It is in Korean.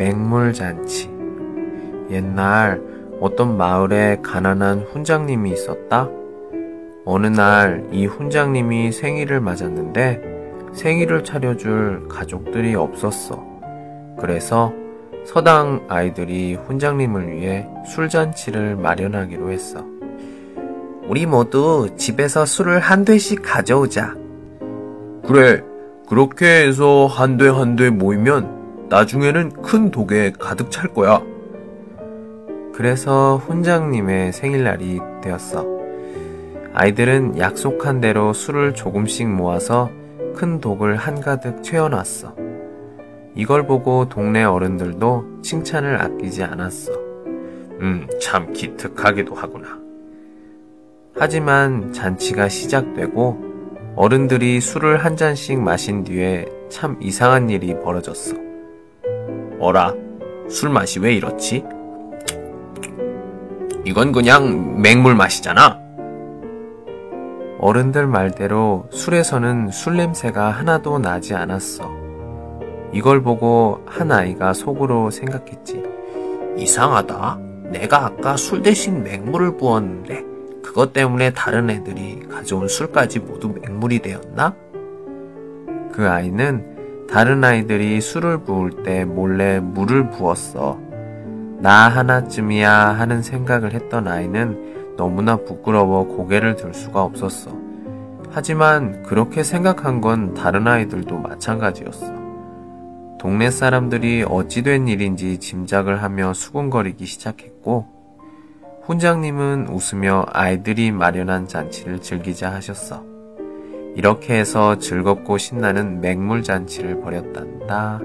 맹물잔치. 옛날 어떤 마을에 가난한 훈장님이 있었다. 어느 날 이 훈장님이 생일을 맞았는데 생일을 차려줄 가족들이 없었어. 그래서 서당 아이들이 훈장님을 위해 술잔치를 마련하기로 했어. 우리 모두 집에서 술을 한 대씩 가져오자. 그래, 그렇게 해서 한대한대 모이면 나중에는 큰 독에 가득 찰 거야. 그래서 훈장님의 생일날이 되었어. 아이들은 약속한 대로 술을 조금씩 모아서 큰 독을 한가득 채워놨어. 이걸 보고 동네 어른들도 칭찬을 아끼지 않았어. 음, 참 기특하기도 하구나. 하지만 잔치가 시작되고 어른들이 술을 한 잔씩 마신 뒤에 참 이상한 일이 벌어졌어. 어라, 술 맛이 왜 이렇지? 이건 그냥 맹물 맛이잖아. 어른들 말대로 술에서는 술 냄새가 하나도 나지 않았어. 이걸 보고 한 아이가 속으로 생각했지. 이상하다. 내가 아까 술 대신 맹물을 부었는데 그것 때문에 다른 애들이 가져온 술까지 모두 맹물이 되었나? 그 아이는 다른 아이들이 술을 부을 때 몰래 물을 부었어. 나 하나쯤이야 하는 생각을 했던 아이는 너무나 부끄러워 고개를 들 수가 없었어. 하지만 그렇게 생각한 건 다른 아이들도 마찬가지였어. 동네 사람들이 어찌된 일인지 짐작을 하며 수군거리기 시작했고, 훈장님은 웃으며 아이들이 마련한 잔치를 즐기자 하셨어. 이렇게 해서 즐겁고 신나는 맹물잔치를 벌였단다.